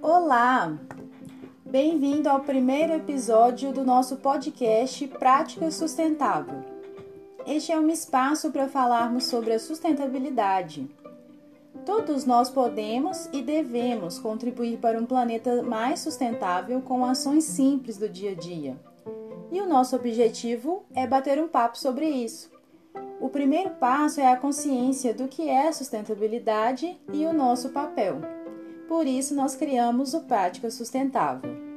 Olá! Bem-vindo ao primeiro episódio do nosso podcast Prática Sustentável. Este é um espaço para falarmos sobre a sustentabilidade. Todos nós podemos e devemos contribuir para um planeta mais sustentável com ações simples do dia a dia. E o nosso objetivo é bater um papo sobre isso. O primeiro passo é a consciência do que é sustentabilidade e o nosso papel. Por isso, nós criamos o Prática Sustentável.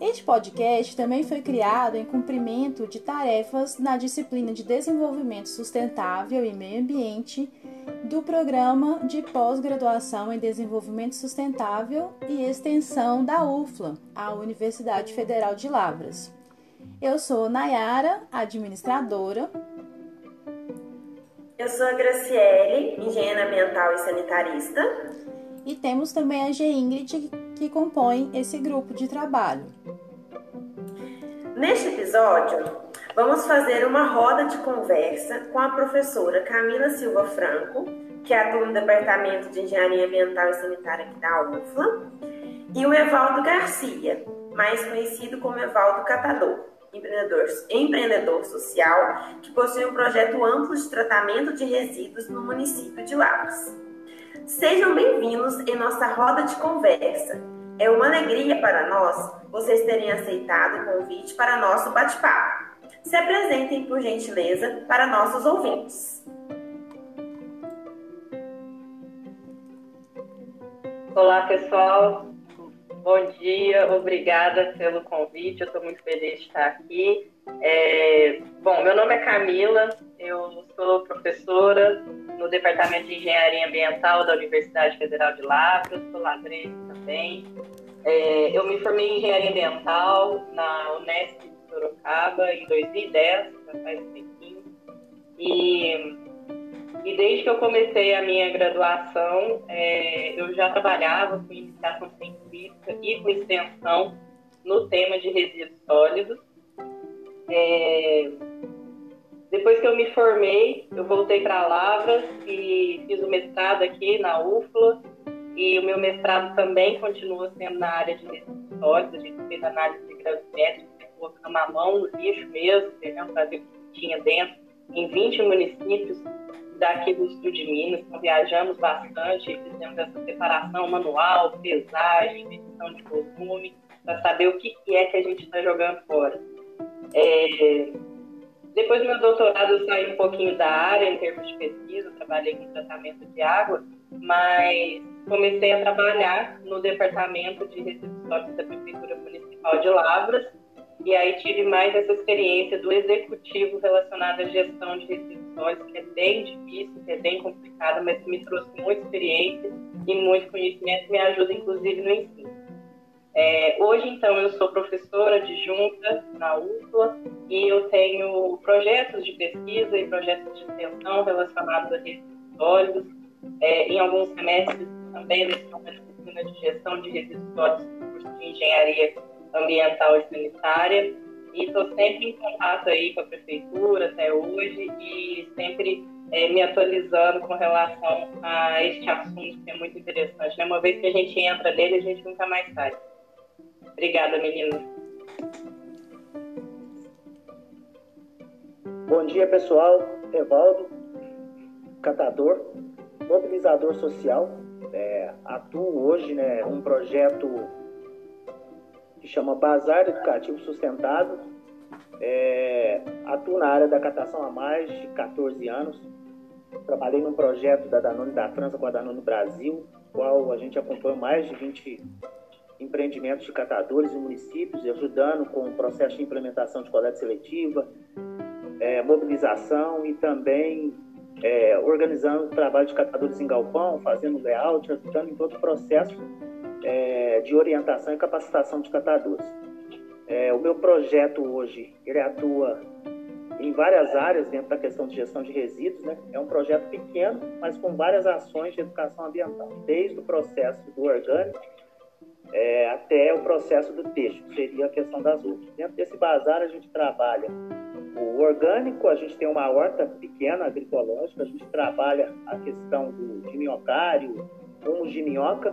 Este podcast também foi criado em cumprimento de tarefas na disciplina de Desenvolvimento Sustentável e Meio Ambiente do Programa de Pós-Graduação em Desenvolvimento Sustentável e Extensão da UFLA, a Universidade Federal de Lavras. Eu sou Nayara, administradora. Eu sou a Graciele, engenheira ambiental e sanitarista. E temos também a G. Ingrid, que compõe esse grupo de trabalho. Neste episódio, vamos fazer uma roda de conversa com a professora Camila Silva Franco, que atua no Departamento de Engenharia Ambiental e Sanitária aqui da UFLA, e o Evaldo Garcia, mais conhecido como Evaldo Catador, empreendedor, empreendedor social que possui um projeto amplo de tratamento de resíduos no município de Lavras. Sejam bem-vindos em nossa roda de conversa. É uma alegria para nós vocês terem aceitado o convite para nosso bate-papo. Se apresentem, por gentileza, para nossos ouvintes. Olá, pessoal. Bom dia, obrigada pelo convite. Eu estou muito feliz de estar aqui. É... Bom, meu nome é Camila, eu sou professora no Departamento de Engenharia Ambiental da Universidade Federal de Lavras, sou ladrense também. É, eu me formei em Engenharia Ambiental na Unesp de Sorocaba em 2010, já faz um tempinho. E, e desde que eu comecei a minha graduação, é, eu já trabalhava com iniciação científica e com extensão no tema de resíduos sólidos. É, depois que eu me formei, eu voltei para Lavras e fiz o mestrado aqui na UFLA. E o meu mestrado também continua sendo na área de resíduos. A gente fez análise de gravimétrica, colocando a mão no lixo mesmo, tentando fazer o que tinha dentro, em 20 municípios daqui do sul de Minas. Então, viajamos bastante, fizemos essa separação manual, pesagem, medição de volume, para saber o que é que a gente está jogando fora. É, depois do meu doutorado, eu saí um pouquinho da área em termos de pesquisa, trabalhei com tratamento de água, mas comecei a trabalhar no departamento de sólidos da Prefeitura Municipal de Lavras, e aí tive mais essa experiência do executivo relacionado à gestão de sólidos, que é bem difícil, que é bem complicado, mas me trouxe muita experiência e muito conhecimento, me ajuda inclusive no ensino. É, hoje, então, eu sou professora adjunta na UFLA e eu tenho projetos de pesquisa e projetos de extensão relacionados a resíduos sólidos. É, em alguns semestres também leciono uma disciplina de gestão de resíduos curso de engenharia ambiental e sanitária. E estou sempre em contato aí com a prefeitura até hoje e sempre é, me atualizando com relação a este assunto que é muito interessante. Né? Uma vez que a gente entra nele, a gente nunca mais sai. Obrigada, menina. Bom dia, pessoal. Evaldo, catador, mobilizador social. É, atuo hoje né, um projeto que chama Bazar Educativo Sustentável. É, atuo na área da catação há mais de 14 anos. Trabalhei num projeto da Danone da França com a Danone Brasil, qual a gente acompanha mais de 20 empreendimentos de catadores em municípios, ajudando com o processo de implementação de coleta seletiva, é, mobilização e também é, organizando o trabalho de catadores em galpão, fazendo layout, ajudando em todo o processo é, de orientação e capacitação de catadores. É, o meu projeto hoje, ele atua em várias áreas dentro da questão de gestão de resíduos, né? É um projeto pequeno, mas com várias ações de educação ambiental, desde o processo do orgânico é, até o processo do texto, que seria a questão das uvas. Dentro desse bazar, a gente trabalha o orgânico, a gente tem uma horta pequena agroecológica, a gente trabalha a questão do, de minhocário, humus de minhoca.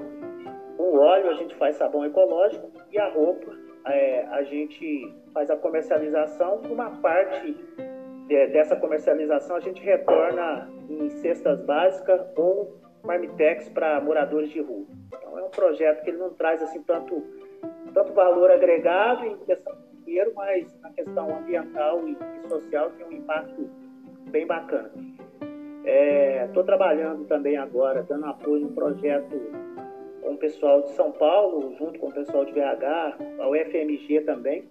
O óleo a gente faz sabão ecológico e a roupa é, a gente faz a comercialização. Uma parte de, dessa comercialização a gente retorna em cestas básicas ou marmitex para moradores de rua. Então é um projeto que ele não traz assim tanto, tanto valor agregado em questão de dinheiro, mas na questão ambiental e, e social tem um impacto bem bacana. Estou é, trabalhando também agora, dando apoio no projeto com o pessoal de São Paulo, junto com o pessoal de BH, a UFMG também,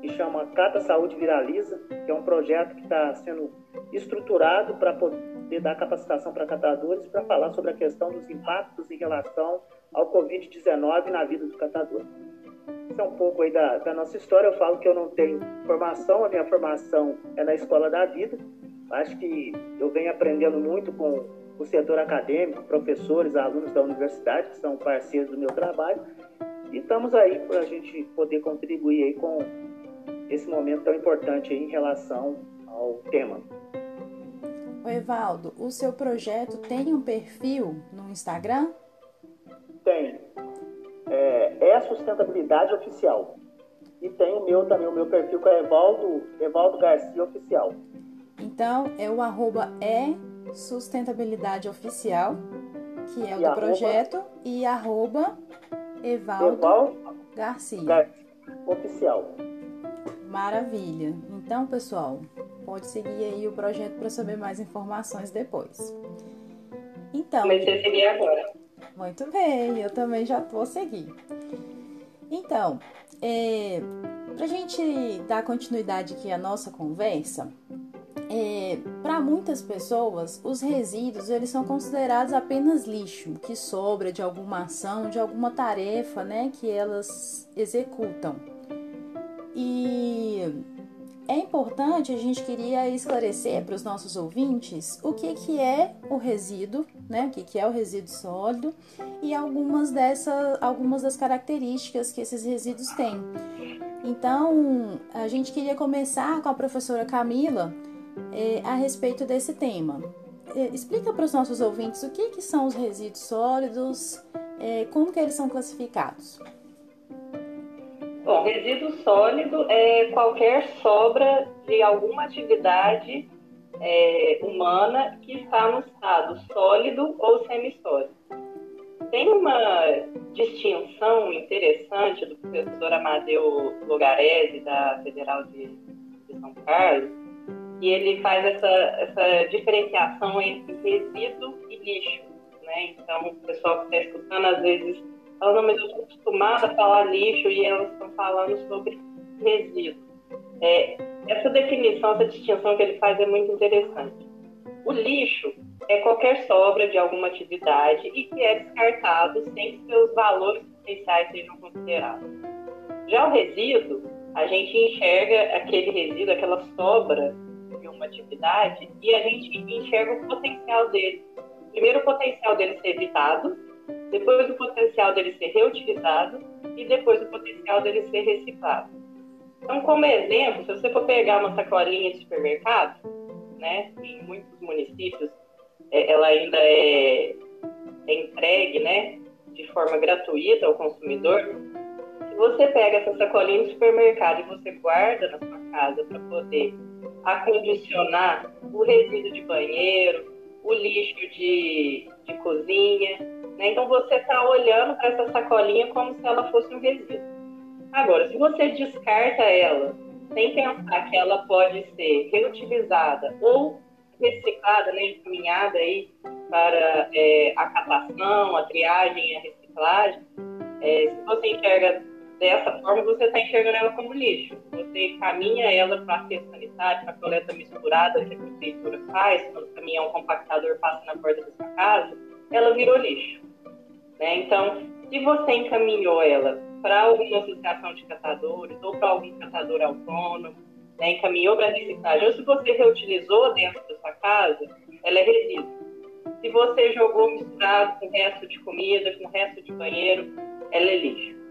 que chama Cata Saúde Viraliza, que é um projeto que está sendo estruturado para poder dar capacitação para catadores para falar sobre a questão dos impactos em relação ao Covid-19 na vida do catador. Isso é um pouco aí da, da nossa história. Eu falo que eu não tenho formação, a minha formação é na Escola da Vida. Acho que eu venho aprendendo muito com o setor acadêmico, professores, alunos da universidade, que são parceiros do meu trabalho. E estamos aí para a gente poder contribuir aí com esse momento tão importante aí em relação ao tema. O Evaldo, o seu projeto tem um perfil no Instagram? Tem. Sustentabilidade oficial. E tem o meu também, o meu perfil que é Evaldo, Evaldo Garcia Oficial. Então, é o arroba é sustentabilidade oficial, que é o e do arroba, projeto, e arroba Evaldo, Evaldo Garcia. Garcia. Oficial. Maravilha. Então, pessoal, pode seguir aí o projeto para saber mais informações depois. Então. Comecei a seguir agora. Muito bem, eu também já vou seguir. Então, é, para a gente dar continuidade aqui à nossa conversa, é, para muitas pessoas, os resíduos eles são considerados apenas lixo que sobra de alguma ação, de alguma tarefa, né, que elas executam. E é importante, a gente queria esclarecer para os nossos ouvintes o que, que é o resíduo, né? O que, que é o resíduo sólido e algumas, dessa, algumas das características que esses resíduos têm. Então, a gente queria começar com a professora Camila é, a respeito desse tema. É, explica para os nossos ouvintes o que, que são os resíduos sólidos, é, como que eles são classificados. Bom, resíduo sólido é qualquer sobra de alguma atividade é, humana que está no estado sólido ou semissólido. Tem uma distinção interessante do professor Amadeu Lugarese, da Federal de, de São Carlos, e ele faz essa, essa diferenciação entre resíduo e lixo. Né? Então, o pessoal que está escutando, às vezes, fala, não, mas eu estou acostumada a falar lixo e elas estão falando sobre resíduo. É, essa definição, essa distinção que ele faz é muito interessante. O lixo é qualquer sobra de alguma atividade e que é descartado sem que seus valores potenciais sejam considerados. Já o resíduo, a gente enxerga aquele resíduo, aquela sobra de uma atividade e a gente enxerga o potencial dele. Primeiro, o potencial dele ser evitado, depois o potencial dele ser reutilizado e depois o potencial dele ser reciclado. Então, como exemplo, se você for pegar uma sacolinha de supermercado, né, em muitos municípios é, ela ainda é, é entregue, né, de forma gratuita ao consumidor. Se você pega essa sacolinha de supermercado e você guarda na sua casa para poder acondicionar o resíduo de banheiro, o lixo de, de cozinha, né? Então você está olhando para essa sacolinha como se ela fosse um resíduo. Agora, se você descarta ela sem pensar que ela pode ser reutilizada ou reciclada, né, encaminhada aí para é, a catação, a triagem a reciclagem, é, se você enxerga dessa forma, você está enxergando ela como lixo. Você encaminha ela para a sanitário, sanitária, para a coleta misturada que a prefeitura faz, quando o caminhão compactador passa na porta da sua casa, ela virou lixo. Né? Então, se você encaminhou ela para alguma associação de catadores ou para algum catador autônomo, né, encaminhou para reciclagem, ou se você reutilizou dentro da sua casa, ela é resíduo. Se você jogou misturado com resto de comida, com resto de banheiro, ela é lixo.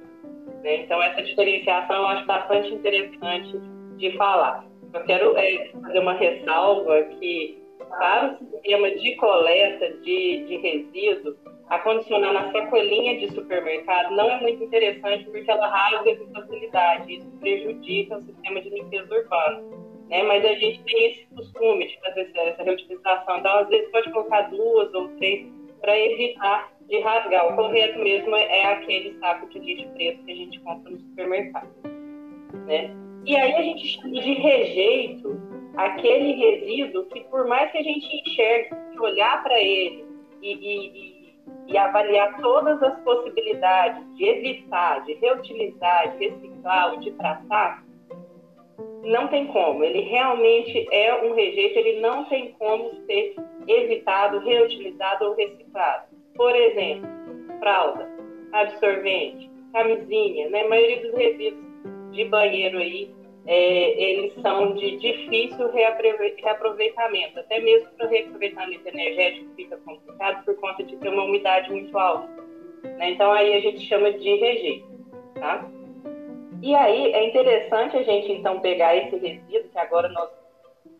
Né? Então, essa diferenciação eu acho bastante interessante de falar. Eu quero é, fazer uma ressalva que para o sistema de coleta de, de resíduos, acondicionar na sacolinha de supermercado não é muito interessante porque ela rasga com facilidade. Isso prejudica o sistema de limpeza urbana. Né? Mas a gente tem esse costume de fazer essa reutilização. Então, às vezes, pode colocar duas ou três para evitar de rasgar. O correto mesmo é aquele saco de lixo preto que a gente compra no supermercado. Né? E aí a gente chama de rejeito aquele resíduo que, por mais que a gente enxergue, olhar para ele e, e, e, avaliar todas as possibilidades de evitar, de reutilizar, de reciclar ou de tratar, não tem como. Ele realmente é um rejeito, ele não tem como ser evitado, reutilizado ou reciclado. Por exemplo, fralda, absorvente, camisinha, né? A maioria dos resíduos de banheiro aí, é, eles são de difícil reaproveitamento. Até mesmo para o reaproveitamento energético fica complicado por conta de ter uma umidade muito alta. Né? Então aí a gente chama de rejeito, tá? E aí é interessante a gente então pegar esse resíduo que agora nós,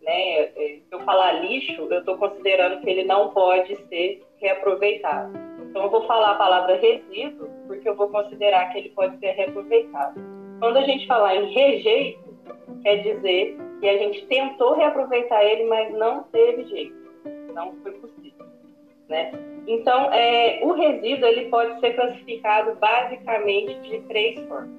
né, é, se eu falar lixo, eu estou considerando que ele não pode ser reaproveitado. Então eu vou falar a palavra resíduo porque eu vou considerar que ele pode ser reaproveitado. Quando a gente falar em rejeito, quer dizer que a gente tentou reaproveitar ele, mas não teve jeito, não foi possível, né? Então, é, o resíduo ele pode ser classificado basicamente de três formas.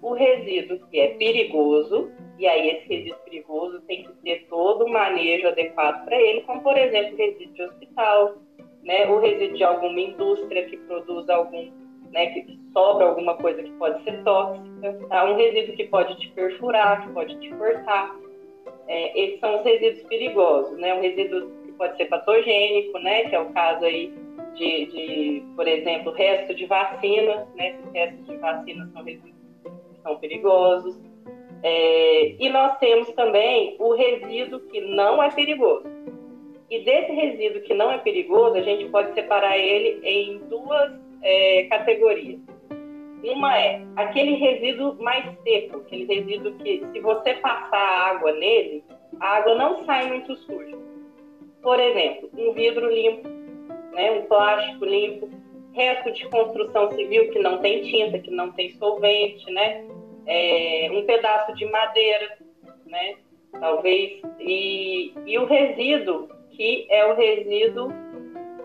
O resíduo que é perigoso, e aí esse resíduo perigoso tem que ter todo o manejo adequado para ele, como por exemplo resíduo de hospital, né? o resíduo de alguma indústria que produz algum né, que sobra alguma coisa que pode ser tóxica, tá? um resíduo que pode te perfurar, que pode te cortar. É, esses são os resíduos perigosos, né? Um resíduo que pode ser patogênico, né? Que é o caso aí de, de por exemplo, resto de vacina, né? Esses restos de vacina são resíduos que são perigosos. É, e nós temos também o resíduo que não é perigoso. E desse resíduo que não é perigoso, a gente pode separar ele em duas é, categorias. Uma é aquele resíduo mais seco, aquele resíduo que, se você passar água nele, a água não sai muito suja. Por exemplo, um vidro limpo, né, um plástico limpo, resto de construção civil que não tem tinta, que não tem solvente, né, é, um pedaço de madeira, né, talvez, e, e o resíduo que é o resíduo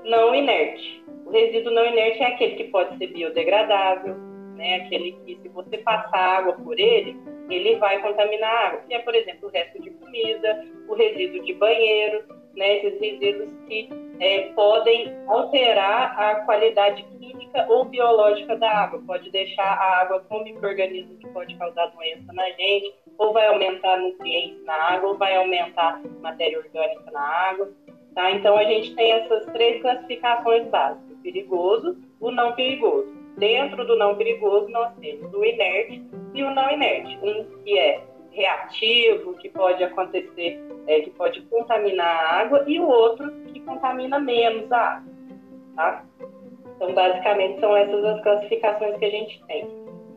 não inerte. O resíduo não inerte é aquele que pode ser biodegradável, né? aquele que, se você passar água por ele, ele vai contaminar a água, que é, por exemplo, o resto de comida, o resíduo de banheiro, né? esses resíduos que é, podem alterar a qualidade química ou biológica da água, pode deixar a água com microorganismo que pode causar doença na gente, ou vai aumentar nutrientes na água, ou vai aumentar matéria orgânica na água. Tá? Então a gente tem essas três classificações básicas perigoso, o não perigoso. Dentro do não perigoso, nós temos o inerte e o não inerte. Um que é reativo, que pode acontecer, é, que pode contaminar a água, e o outro que contamina menos a água. Tá? Então, basicamente, são essas as classificações que a gente tem.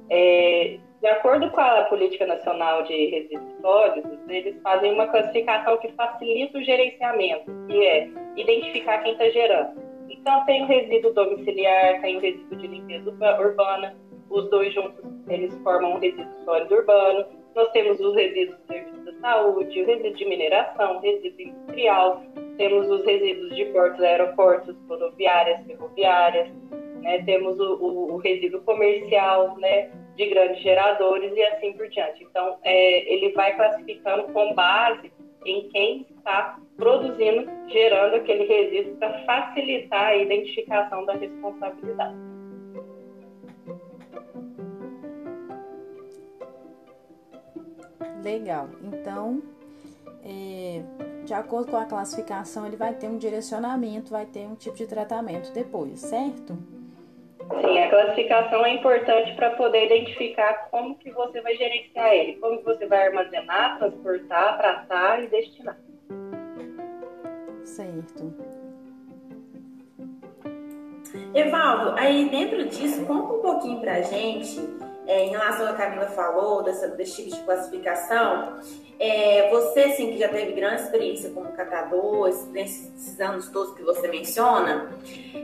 É, de acordo com a Política Nacional de Resíduos Sólidos, eles fazem uma classificação que facilita o gerenciamento, que é identificar quem está gerando. Então, tem o resíduo domiciliar, tem o resíduo de limpeza urbana, os dois juntos eles formam um resíduo sólido urbano. Nós temos os resíduos de serviço da saúde, o resíduo de mineração, o resíduo industrial, temos os resíduos de portos, aeroportos, rodoviárias, ferroviárias, né? temos o, o, o, resíduo comercial, né? de grandes geradores e assim por diante. Então, é, ele vai classificando com base em quem está produzindo, gerando aquele resíduo para facilitar a identificação da responsabilidade. Legal. Então, é, de acordo com a classificação, ele vai ter um direcionamento, vai ter um tipo de tratamento depois, certo? Sim, a classificação é importante para poder identificar como que você vai gerenciar ele, como que você vai armazenar, transportar, tratar e destinar. Certo. Evaldo, aí dentro disso, conta um pouquinho pra gente é, em relação ao que a Camila falou, dessa, desse tipo de classificação, é, você, sim, que já teve grande experiência como catador, nesses anos todos que você menciona,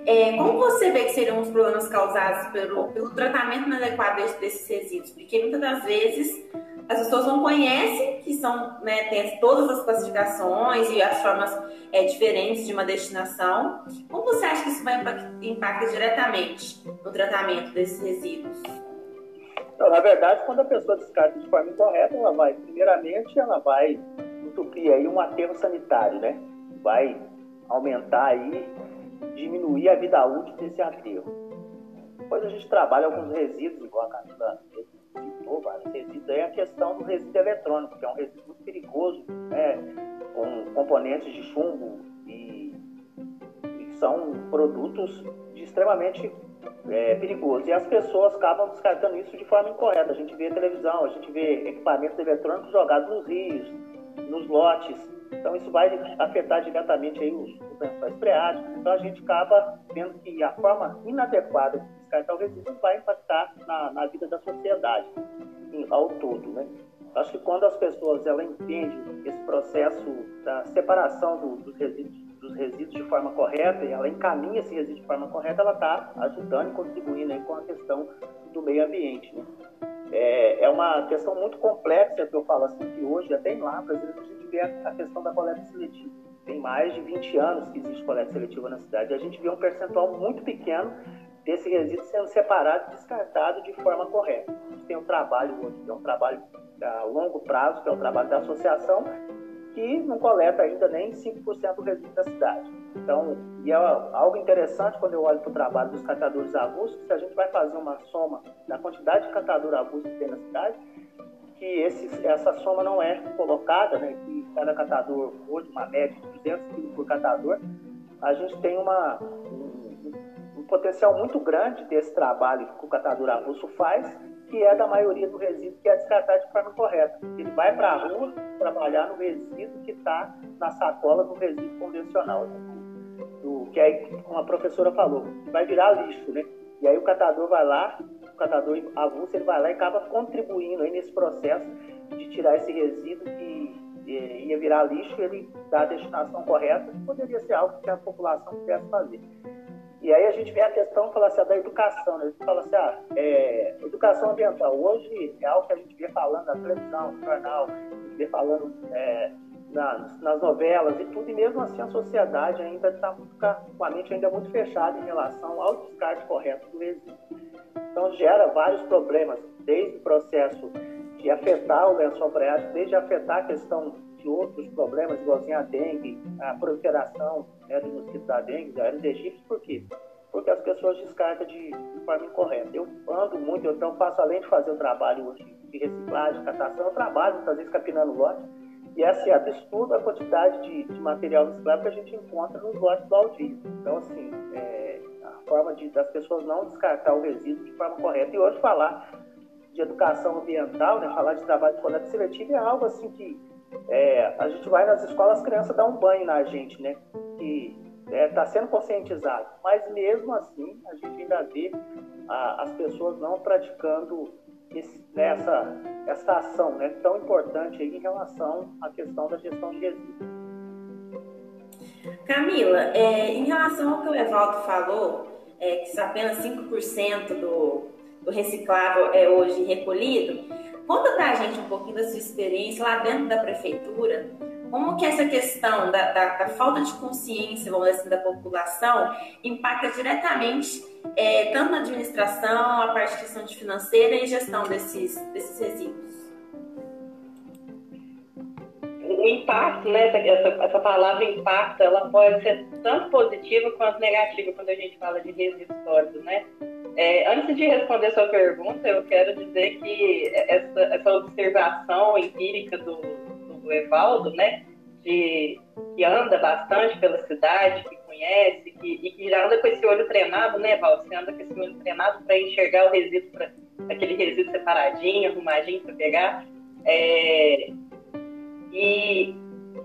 é, como você vê que seriam os problemas causados pelo, pelo tratamento inadequado desses resíduos? Porque muitas das vezes as pessoas não conhecem que são, né, tem todas as classificações e as formas é, diferentes de uma destinação. Como você acha que isso vai impactar, impacta diretamente no tratamento desses resíduos? Então, na verdade, quando a pessoa descarta de forma incorreta, ela vai, primeiramente, ela vai entupir aí um aterro sanitário, né? Vai aumentar aí, diminuir a vida útil desse aterro. Depois a gente trabalha alguns resíduos, igual a Camila citou vários resíduos, aí a questão do resíduo eletrônico, que é um resíduo muito perigoso, né, com componentes de chumbo e, e são produtos de extremamente é, perigosos. E as pessoas acabam descartando isso de forma incorreta. A gente vê televisão, a gente vê equipamentos eletrônicos jogados nos rios, nos lotes. Então isso vai afetar diretamente aí os, os lençóis freáticos. Então a gente acaba vendo que a forma inadequada de descartar o resíduo vai impactar na, na vida da sociedade em, ao todo, né? Acho que quando as pessoas ela entendem esse processo da separação do, dos, resíduos, dos resíduos de forma correta e ela encaminha esse resíduo de forma correta, ela está ajudando e contribuindo com a questão do meio ambiente. Né? É, é, uma questão muito complexa que eu falo assim, que hoje, até em Lavras, a gente vê a, questão da coleta seletiva. Tem mais de 20 anos que existe coleta seletiva na cidade. A gente vê um percentual muito pequeno desse resíduo sendo separado e descartado de forma correta. A gente tem um trabalho hoje, é um trabalho a longo prazo, que é o trabalho da associação, que não coleta ainda nem 5% do resíduo da cidade. Então, e é algo interessante quando eu olho para o trabalho dos catadores avulsos, se a gente vai fazer uma soma da quantidade de catador avulso que tem na cidade, que esse, essa soma não é colocada, né, que cada catador, hoje uma média de 200 quilos por catador, a gente tem uma, um, um potencial muito grande desse trabalho que o catador avulso faz, que é da maioria do resíduo que é descartado de forma correta. Ele vai para a rua trabalhar no resíduo que está na sacola do resíduo convencional, do, do, que aí uma professora falou, vai virar lixo, né? E aí o catador vai lá, o catador avulso, ele vai lá e acaba contribuindo aí nesse processo de tirar esse resíduo que ia virar lixo, ele dá a destinação correta, poderia ser algo que a população pudesse fazer. E aí a gente vê a questão fala assim, da educação, né? A gente fala assim, ah, é, educação ambiental. Hoje é algo que a gente vê falando na televisão, no jornal, vê falando é, nas, nas, novelas e tudo, e mesmo assim a sociedade ainda está com a mente ainda muito fechada em relação ao descarte correto do resíduo. Então gera vários problemas, desde o processo de afetar o lençol freático, desde afetar a questão de outros problemas, igualzinho a dengue, a proliferação né, do mosquito da dengue, da Aedes aegypti, por quê? Porque as pessoas descartam de, de, forma incorreta. Eu ando muito, eu então faço, além de fazer o trabalho hoje de reciclagem, catação, eu trabalho muitas vezes capinando lote, e é assim, estudo a quantidade de, de, material reciclável que a gente encontra nos lotes do Aldir. Então, assim, é, a forma de, das pessoas não descartar o resíduo de forma correta. E hoje falar de educação ambiental, né, falar de trabalho de coleta seletiva é algo assim que é, a gente vai nas escolas, as crianças dão um banho na gente, né? Que está é, tá sendo conscientizado. Mas mesmo assim, a gente ainda vê a, as pessoas não praticando esse, né, essa, ação né, tão importante em relação à questão da gestão de resíduos. Camila, é, em relação ao que o Evaldo falou, é, que apenas 5% do, do reciclável é hoje recolhido, Conta pra gente um pouquinho da sua experiência lá dentro da prefeitura, como que essa questão da, da, da falta de consciência, vamos dizer assim, da população impacta diretamente é, tanto na administração, a parte de questão de financeira e gestão desses, desses resíduos? O impacto, né, essa, essa palavra impacto, ela pode ser tanto positiva quanto negativa quando a gente fala de resíduos né? É, antes de responder sua pergunta, eu quero dizer que essa, essa observação empírica do, do Evaldo, né, de, que anda bastante pela cidade, que conhece, que, e que já anda com esse olho treinado, né, Evaldo? Você anda com esse olho treinado para enxergar o resíduo, pra, aquele resíduo separadinho, arrumadinho para pegar. É, e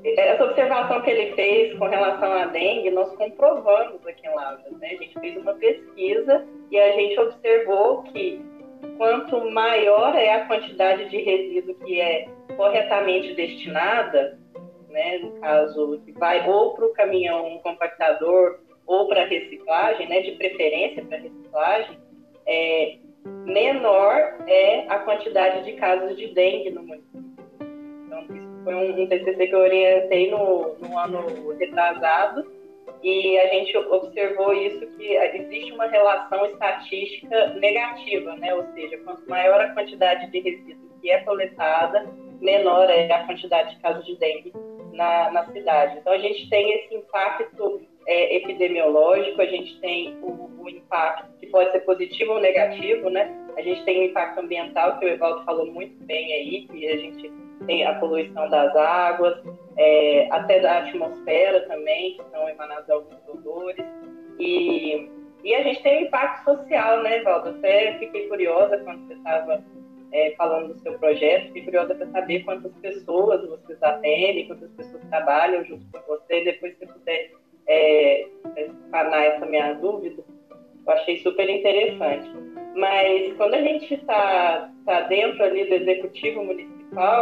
essa observação que ele fez com relação à dengue, nós comprovamos aqui em Lavras. Né? A gente fez uma pesquisa e a gente observou que quanto maior é a quantidade de resíduo que é corretamente destinada, né, no caso, que vai ou para o caminhão compactador ou para reciclagem, né, de preferência para reciclagem, é, menor é a quantidade de casos de dengue no município. Foi um, um TCC que eu orientei no, no ano retrasado, e a gente observou isso que existe uma relação estatística negativa, né? Ou seja, quanto maior a quantidade de resíduos que é coletada, menor é a quantidade de casos de dengue na, na cidade. Então a gente tem esse impacto é, epidemiológico, a gente tem o, o, impacto que pode ser positivo ou negativo, né? A gente tem o impacto ambiental que o Evaldo falou muito bem aí, que a gente tem a poluição das águas, é, até da atmosfera também, que são emanados alguns odores. E, e a gente tem o impacto social, né, Valdo? Até fiquei curiosa quando você estava é, falando do seu projeto, fiquei curiosa para saber quantas pessoas vocês atendem, quantas pessoas trabalham junto com você. Depois, se puder é, sanar essa minha dúvida, eu achei super interessante. Mas quando a gente está tá dentro ali do executivo municipal,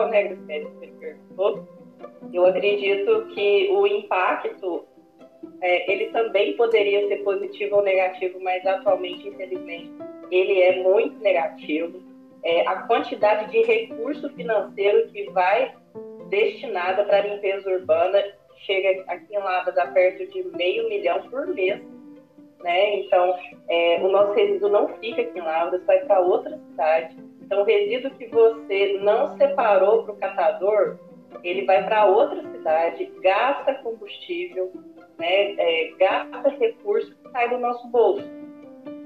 né, Graciela, você perguntou, eu acredito que o impacto é, ele também poderia ser positivo ou negativo, mas atualmente, infelizmente, ele é muito negativo. É, a quantidade de recurso financeiro que vai destinada para limpeza urbana chega aqui em Lavras a perto de meio milhão por mês. Né? Então, é, o nosso resíduo não fica aqui em Lavras, vai para outra cidade. Então, o resíduo que você não separou para o catador, ele vai para outra cidade, gasta combustível, né, é, gasta recurso que sai do nosso bolso.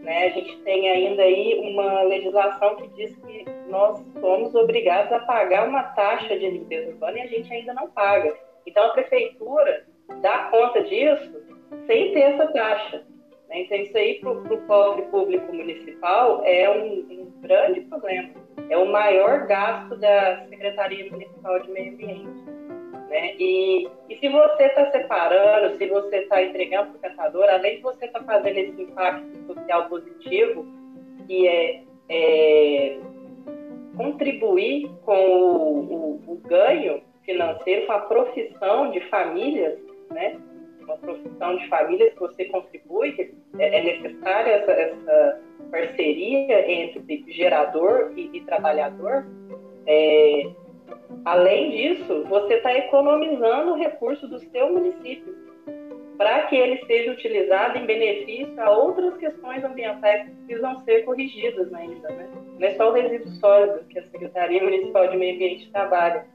Né? A gente tem ainda aí uma legislação que diz que nós somos obrigados a pagar uma taxa de limpeza urbana e a gente ainda não paga. Então a prefeitura dá conta disso sem ter essa taxa. Né? Então isso aí para o pobre público municipal é um, um grande problema é o maior gasto da Secretaria Municipal de Meio Ambiente. Né? E, e se você está separando, se você está entregando para o catador, além de você estar tá fazendo esse impacto social positivo, que é, é contribuir com o, o, o, ganho financeiro, com a profissão de famílias, né? Uma profissão de famílias que você contribui, é, é necessária essa, essa parceria entre gerador e, e trabalhador, é, além disso, você está economizando o recurso do seu município para que ele seja utilizado em benefício a outras questões ambientais que precisam ser corrigidas ainda. Né? Não é só o resíduo sólido que a Secretaria Municipal de Meio Ambiente trabalha,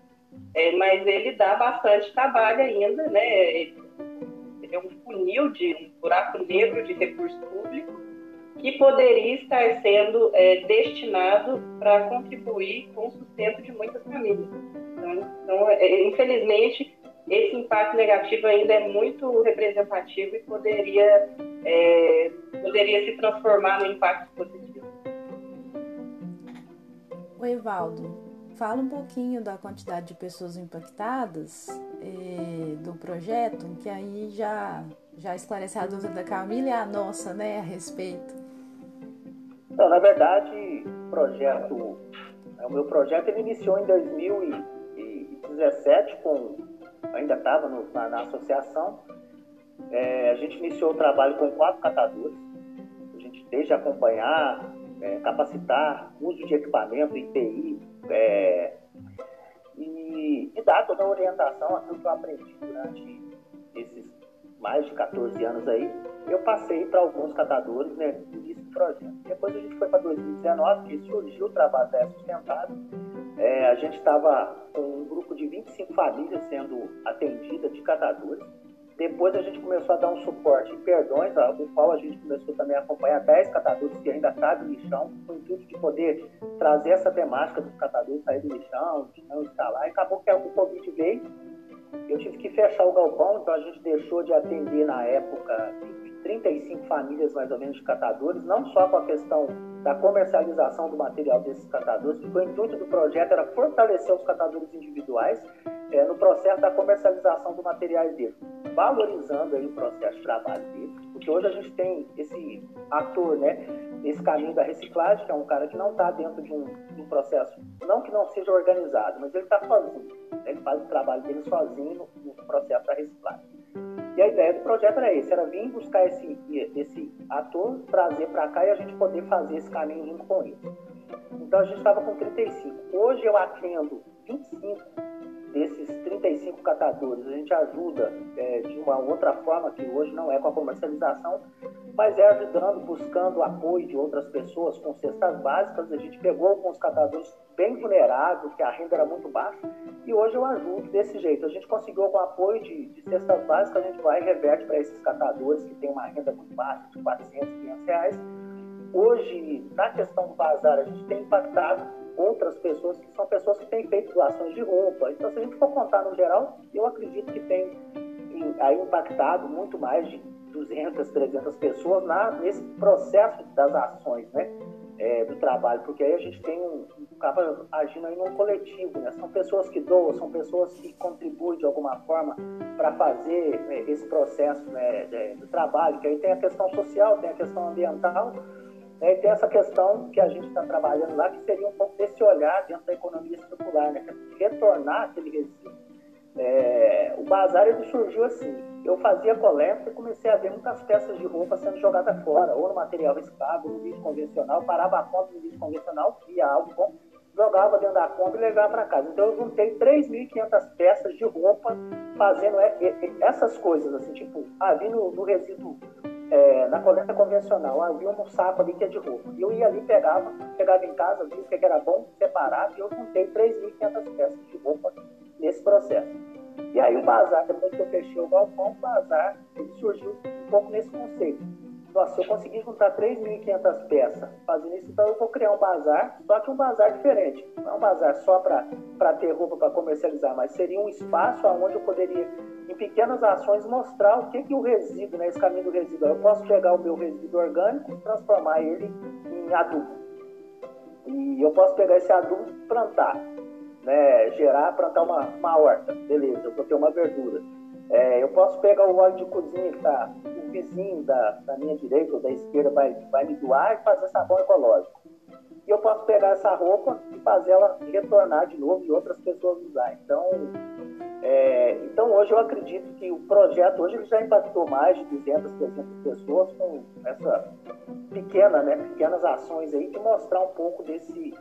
é, mas ele dá bastante trabalho ainda, né? É um funil de um buraco negro de recurso público que poderia estar sendo é, destinado para contribuir com o sustento de muitas famílias. Então, então é, infelizmente, esse impacto negativo ainda é muito representativo e poderia, é, poderia se transformar no impacto positivo. O Evaldo, fala um pouquinho da quantidade de pessoas impactadas é, do projeto, que aí já, já esclarece a dúvida da Camila e a nossa, né, a respeito. Então, na verdade, projeto, é, o meu projeto ele iniciou em 2017 com, ainda estava na, na, associação, é, a gente iniciou o trabalho com quatro catadores, a gente desde acompanhar, é, capacitar, uso de equipamento, IPI, é, e, e dar toda a orientação, aquilo que eu aprendi durante esses mais de 14 anos aí, eu passei para alguns catadores né, do projeto. Depois a gente foi para 2019, que surgiu o trabalho da Sustentado. É, a gente estava com um grupo de 25 famílias sendo atendidas de catadores. Depois a gente começou a dar um suporte em perdões, o qual a gente começou também a acompanhar 10 catadores que ainda estavam no lixão, com o intuito de poder trazer essa temática dos catadores sair do lixão, de não escalar. E acabou que o Covid veio eu tive que fechar o galpão, então a gente deixou de atender na época 35 famílias mais ou menos de catadores, não só com a questão da comercialização do material desses catadores, porque o intuito do projeto era fortalecer os catadores individuais é, no processo da comercialização do material deles, valorizando aí o processo de trabalho deles, porque hoje a gente tem esse ator, né, nesse caminho da reciclagem, que é um cara que não está dentro de um, de um, processo, não que não seja organizado, mas ele está sozinho, né, ele faz o trabalho dele sozinho no, no processo da reciclagem. E a ideia do projeto era esse, era vir buscar esse, esse ator, trazer para cá e a gente poder fazer esse caminho junto com ele. Então a gente estava com 35. Hoje eu atendo 25 desses 35 catadores. A gente ajuda é, de uma outra forma, que hoje não é com a comercialização, mas é ajudando, buscando apoio de outras pessoas com cestas básicas. A gente pegou alguns catadores bem vulneráveis, que a renda era muito baixa, e hoje eu ajudo desse jeito. A gente conseguiu com apoio de, de cestas básicas, a gente vai e reverte para esses catadores que têm uma renda muito baixa, de 400, 500 reais. Hoje, na questão do bazar, a gente tem impactado outras pessoas que são pessoas que têm feito doações de roupa. Então, se a gente for contar no geral, eu acredito que tem aí impactado muito mais de 200, 300 pessoas na, nesse processo das ações, né? É, do trabalho, porque aí a gente tem um, acaba agindo aí num coletivo, né? São pessoas que doam, são pessoas que contribuem de alguma forma para fazer né, esse processo né, do trabalho, que aí tem a questão social, tem a questão ambiental, né? E tem essa questão que a gente está trabalhando lá, que seria um pouco desse olhar dentro da economia circular, né? É retornar aquele resíduo. É, o bazar ele surgiu assim. Eu fazia coleta e comecei a ver muitas peças de roupa sendo jogadas fora, ou no material reciclável, no lixo convencional, parava a compra no lixo convencional, via algo bom, jogava dentro da compra e levava para casa. Então eu juntei 3.500 peças de roupa fazendo essas coisas, assim, tipo, ah, vi no, no resíduo é, na coleta convencional, havia um saco ali que é de roupa. Eu ia ali, pegava, chegava em casa, via o que era bom, separava, e eu juntei 3.500 peças de roupa nesse processo. E aí o bazar, depois que eu fechei o galpão, o bazar surgiu um pouco nesse conceito. Nossa, se eu conseguir juntar 3.500 peças fazendo isso, então eu vou criar um bazar, só que um bazar diferente. Não é um bazar só para ter roupa para comercializar, mas seria um espaço onde eu poderia em pequenas ações, mostrar o que, que o resíduo, né, esse caminho do resíduo. Eu posso pegar o meu resíduo orgânico e transformar ele em adubo. E eu posso pegar esse adubo e plantar, né, gerar, plantar uma, uma horta. Beleza, eu vou ter uma verdura. É, eu posso pegar o óleo de cozinha que está o vizinho da, da minha direita ou da esquerda vai, vai me doar e fazer sabão ecológico. E eu posso pegar essa roupa e fazer ela retornar de novo e outras pessoas usar. Então, é, então, hoje eu acredito que o projeto hoje ele já impactou mais de 200, 300 pessoas com essa pequena, né, pequenas ações aí de mostrar um pouco desse,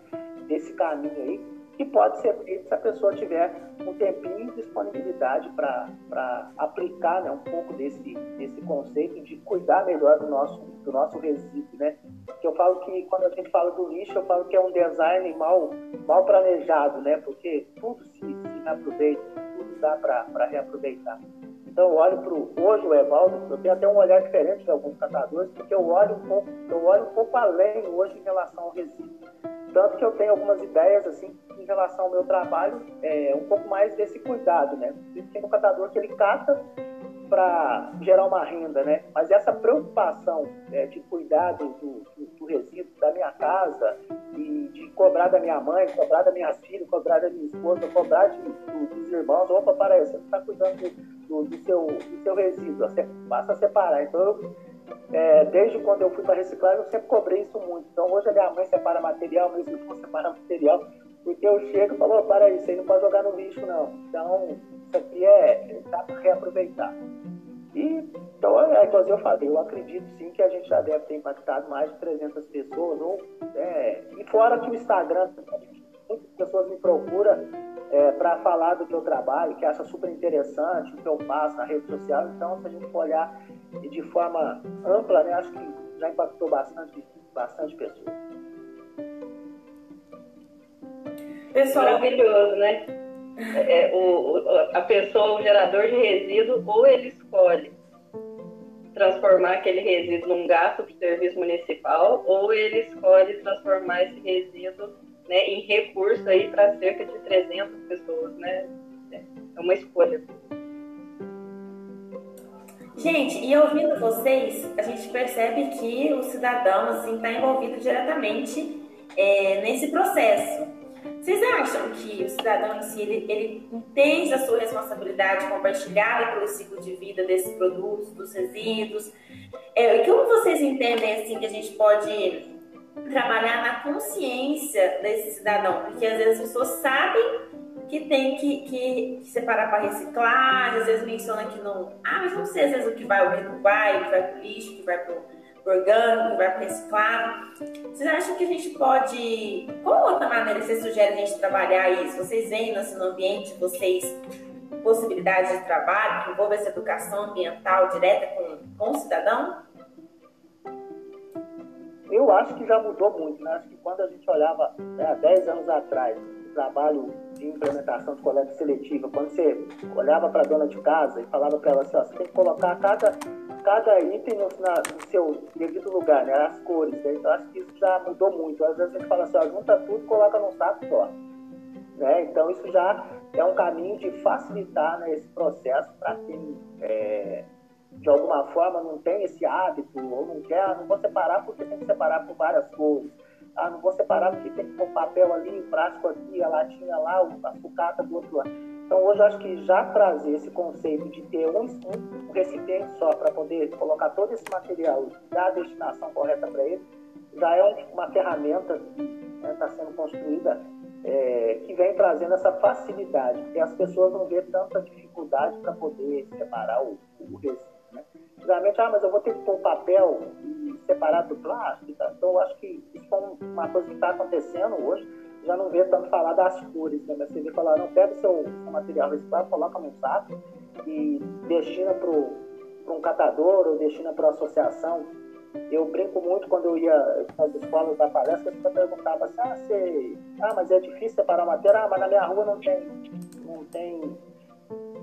desse caminho aí que pode ser feito se a pessoa tiver um tempinho e disponibilidade para aplicar né, um pouco desse, desse conceito de cuidar melhor do nosso, do nosso resíduo. Né? Que eu falo que quando a gente fala do lixo, eu falo que é um design mal, mal planejado, né? porque tudo se, se reaproveita dá para reaproveitar. Então eu olho para hoje o Evaldo, eu tenho até um olhar diferente de alguns catadores, porque eu olho um pouco, eu olho um pouco além hoje em relação ao resíduo. Tanto que eu tenho algumas ideias assim em relação ao meu trabalho, é, um pouco mais desse cuidado, né? Tem um catador que ele cata para gerar uma renda, né? Mas essa preocupação é, de cuidar do, do, do, resíduo da minha casa e de cobrar da minha mãe, cobrar da minha filha, cobrar da minha esposa, cobrar de, do, dos irmãos, opa, para aí, você está cuidando do, do, seu, do seu resíduo, você passa a separar. Então, eu, é, desde quando eu fui para reciclagem, eu sempre cobrei isso muito. Então, hoje a minha mãe separa material, meu irmão separa material, porque eu chego e falo, para aí, não pode jogar no lixo, não. Então, isso aqui é, dá para reaproveitar. E, então, é, inclusive eu falei, eu acredito sim que a gente já deve ter impactado mais de 300 pessoas. Ou, é, e fora que o Instagram, muitas pessoas me procuram é, para falar do que eu trabalho, que acha super interessante o que eu faço na rede social. Então, se a gente for olhar de forma ampla, né, acho que já impactou bastante, bastante pessoas. Pessoal, maravilhoso, né? É, o, a pessoa, o gerador de resíduo, ou ele escolhe transformar aquele resíduo num gasto de serviço municipal, ou ele escolhe transformar esse resíduo né, em recurso aí para cerca de 300 pessoas, né? É uma escolha. Gente, e ouvindo vocês, a gente percebe que o cidadão assim está envolvido diretamente é, nesse processo. Vocês acham que o cidadão em si ele, ele entende a sua responsabilidade compartilhada pelo ciclo de vida desses produtos, dos resíduos? É, como vocês entendem assim que a gente pode trabalhar na consciência desse cidadão? Porque às vezes as pessoas sabem que tem que, que, que separar para reciclar, às vezes menciona que não. Ah, mas não sei às vezes o que vai, o que não vai, o que vai para o lixo, o que vai para orgânico, vai reciclado. Vocês acham que a gente pode. Qual outra maneira você sugere a gente trabalhar isso? Vocês veem assim, no ambiente vocês possibilidades de trabalho que envolvam essa educação ambiental direta com, com o cidadão? Eu acho que já mudou muito, né? Acho que quando a gente olhava né, há 10 anos atrás, o trabalho de implementação de coleta seletiva, quando você olhava para a dona de casa e falava para ela assim, ó, você tem que colocar cada, cada item no, na, no seu devido lugar, né? As cores. Né? Então acho que isso já mudou muito. Às vezes a gente fala assim, ó, junta tudo e coloca num saco só. Né? Então isso já é um caminho de facilitar né, esse processo para quem é, de alguma forma não tem esse hábito ou não quer, ah, não vou separar porque tem que separar por várias cores. Ah, não vou separar porque tem que pôr papel ali, plástico aqui, a latinha lá, a sucata do outro lado. Então hoje acho que já trazer esse conceito de ter um, um recipiente só para poder colocar todo esse material e dar a destinação correta para ele, já é uma ferramenta que está né, tá sendo construída é, que vem trazendo essa facilidade, porque as pessoas não vê tanta dificuldade para poder separar o, o resíduo. Né? Geralmente, ah, mas eu vou ter que pôr papel e separar do plástico. Tá? Então, eu acho que isso é uma coisa que está acontecendo hoje. Já não vê tanto falar das cores, né? mas você vê falar, não, pega o seu, seu material reciclado, coloca num saco e destina para um catador ou destina para a associação eu brinco muito quando eu ia nas escolas da palestra, você perguntava assim, ah, você... ah, mas é difícil separar matéria, ah, mas na minha rua não tem, não tem,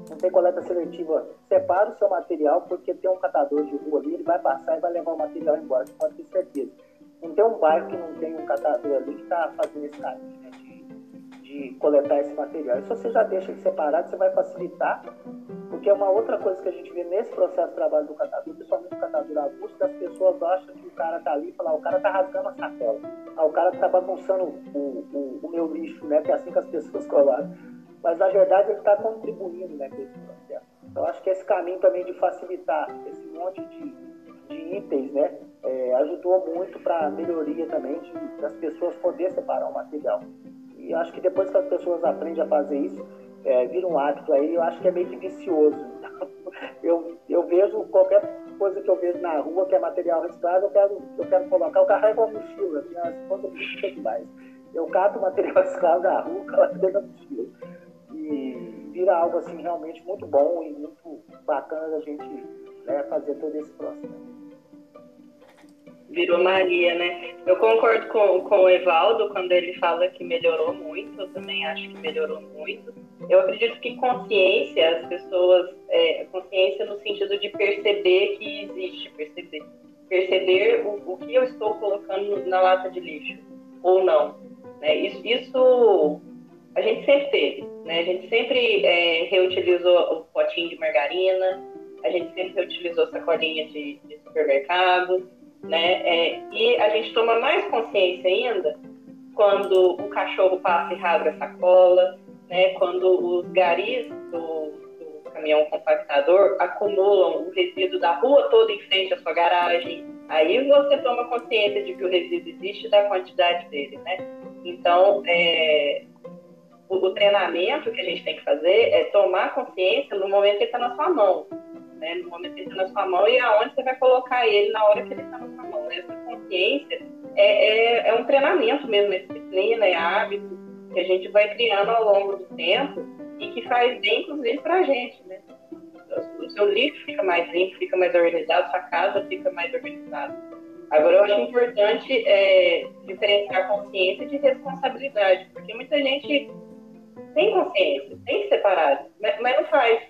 não tem coleta seletiva. Separa o seu material, porque tem um catador de rua ali, ele vai passar e vai levar o material embora, pode ter certeza. Não tem um bairro que não tem um catador ali que está fazendo esse caminho, né, de, de coletar esse material. E se você já deixa ele separado, você vai facilitar porque é uma outra coisa que a gente vê nesse processo de trabalho do catador, principalmente o catador avulso, que as pessoas acham que o cara tá ali e falam, ah, o cara tá rasgando a sacola. Ah, o cara tá bagunçando o, o, o, meu lixo, né? Que é assim que as pessoas colocam. Mas na verdade ele está contribuindo né, com esse processo. Então acho que esse caminho também de facilitar esse monte de, de itens, né? É, ajudou muito para a melhoria também de, das pessoas poderem separar o material. E acho que depois que as pessoas aprendem a fazer isso, é, vira um hábito aí, eu acho que é meio que vicioso. eu, eu vejo qualquer coisa que eu vejo na rua que é material reciclado, eu quero, eu quero colocar, eu carrego a mochila, minha esposa precisa demais. Eu cato material reciclado na rua, coloco dentro da mochila. E vira algo assim realmente muito bom e muito bacana da gente né, fazer todo esse processo virou Maria, né? Eu concordo com, com o Evaldo quando ele fala que melhorou muito, eu também acho que melhorou muito. Eu acredito que consciência, as pessoas, é, consciência no sentido de perceber que existe, perceber, perceber o, o que eu estou colocando na lata de lixo, ou não. Né? Isso, isso a gente sempre teve, né? A gente sempre é, reutilizou o potinho de margarina, a gente sempre reutilizou sacolinha de, de supermercado, né? É, e a gente toma mais consciência ainda quando o cachorro passa e rasga a sacola, né? Quando os garis do, do caminhão compactador acumulam o resíduo da rua toda em frente à sua garagem. Aí você toma consciência de que o resíduo existe e da quantidade dele, né? Então, é, o, o, treinamento que a gente tem que fazer é tomar consciência no momento que está na sua mão né? No momento que ele está na sua mão e aonde você vai colocar ele na hora que ele está na sua mão. Essa consciência é, é, é, um treinamento mesmo, é disciplina, é hábito que a gente vai criando ao longo do tempo e que faz bem, inclusive, para a gente, né? O seu lixo fica mais limpo, fica mais organizado, sua casa fica mais organizada. Agora, eu acho importante é, diferenciar consciência de responsabilidade, porque muita gente tem consciência, tem que separar, mas, mas não faz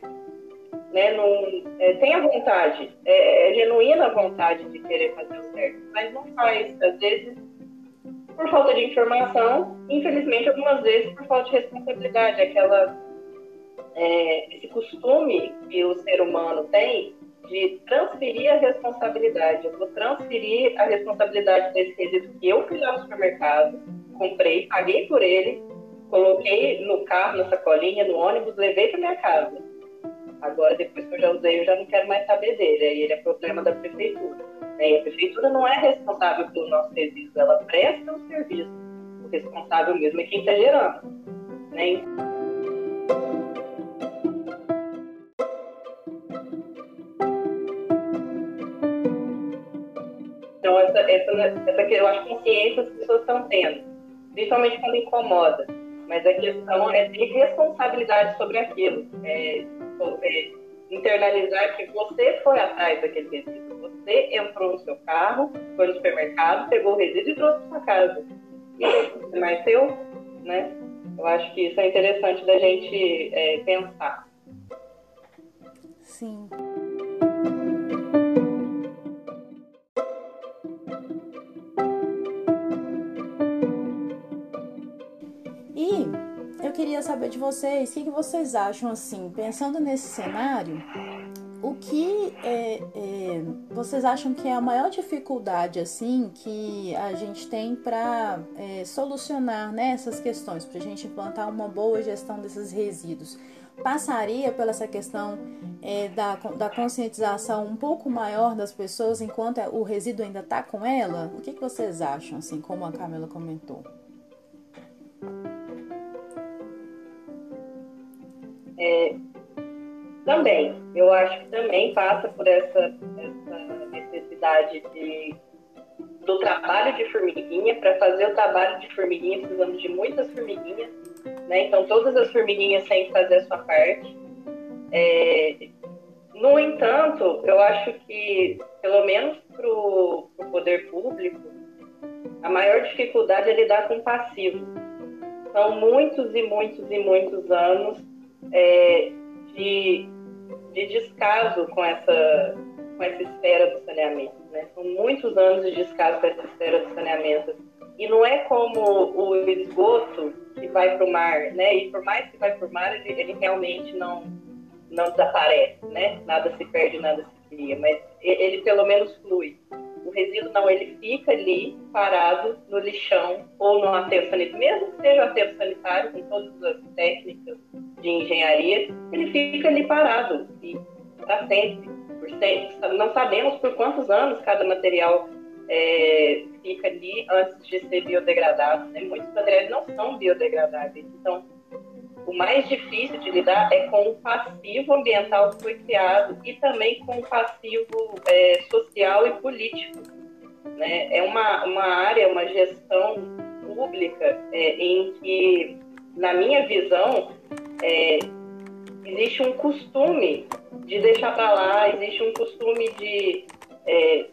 né? Não, é, tem a vontade, é, é, genuína a vontade de querer fazer o certo, mas não faz, às vezes, por falta de informação, infelizmente, algumas vezes por falta de responsabilidade, aquela é, esse costume que o ser humano tem de transferir a responsabilidade. Eu vou transferir a responsabilidade desse resíduo que eu fui lá no supermercado, comprei, paguei por ele, coloquei no carro, na sacolinha, no ônibus, levei para minha casa. Agora, depois que eu já usei, eu já não quero mais saber dele. Aí ele é problema da prefeitura. Né? A prefeitura não é responsável pelo nosso resíduo, ela presta o serviço. O responsável mesmo é quem está gerando. Né? Então, essa, essa, essa, eu acho consciência as pessoas estão tendo, principalmente quando incomoda. Mas a questão é ter responsabilidade sobre aquilo. É, é, internalizar que você foi atrás daquele resíduo. Você entrou no seu carro, foi no supermercado, pegou o resíduo e trouxe para casa. E mais seu, né? Eu acho que isso é interessante da gente é, pensar. Saber de vocês, o que, que vocês acham assim, pensando nesse cenário, o que é, é, vocês acham que é a maior dificuldade assim que a gente tem para é, solucionar né, essas questões, para a gente implantar uma boa gestão desses resíduos? Passaria pela essa questão é, da, da conscientização um pouco maior das pessoas enquanto o resíduo ainda está com ela? O que, que vocês acham, assim, como a Camila comentou? É, também, eu acho que também passa por essa, essa necessidade de, do trabalho de formiguinha. Para fazer o trabalho de formiguinha, precisamos de muitas formiguinhas. Né? Então, todas as formiguinhas têm que fazer a sua parte. É, no entanto, eu acho que, pelo menos para o poder público, a maior dificuldade é lidar com o passivo. São muitos e muitos e muitos anos é, de, de descaso com essa, com essa esfera do saneamento. Né? São muitos anos de descaso com essa esfera do saneamento. E não é como o esgoto que vai para o mar, né? E por mais que vai para o mar, ele, ele, realmente não, não desaparece, né? Nada se perde, nada se cria, mas ele pelo menos flui. O resíduo não, ele fica ali parado no lixão ou no aterro sanitário, mesmo que seja um aterro sanitário, com todas as técnicas de engenharia, ele fica ali parado e para sempre, por sempre. Não sabemos por quantos anos cada material é, fica ali antes de ser biodegradado. Né? Muitos materiais não são biodegradáveis. Então, o mais difícil de lidar é com o passivo ambiental que foi criado e também com o passivo é, social e político. Né? É uma, uma área, uma gestão pública é, em que, na minha visão, é, existe um costume de deixar para lá, existe um costume de, é,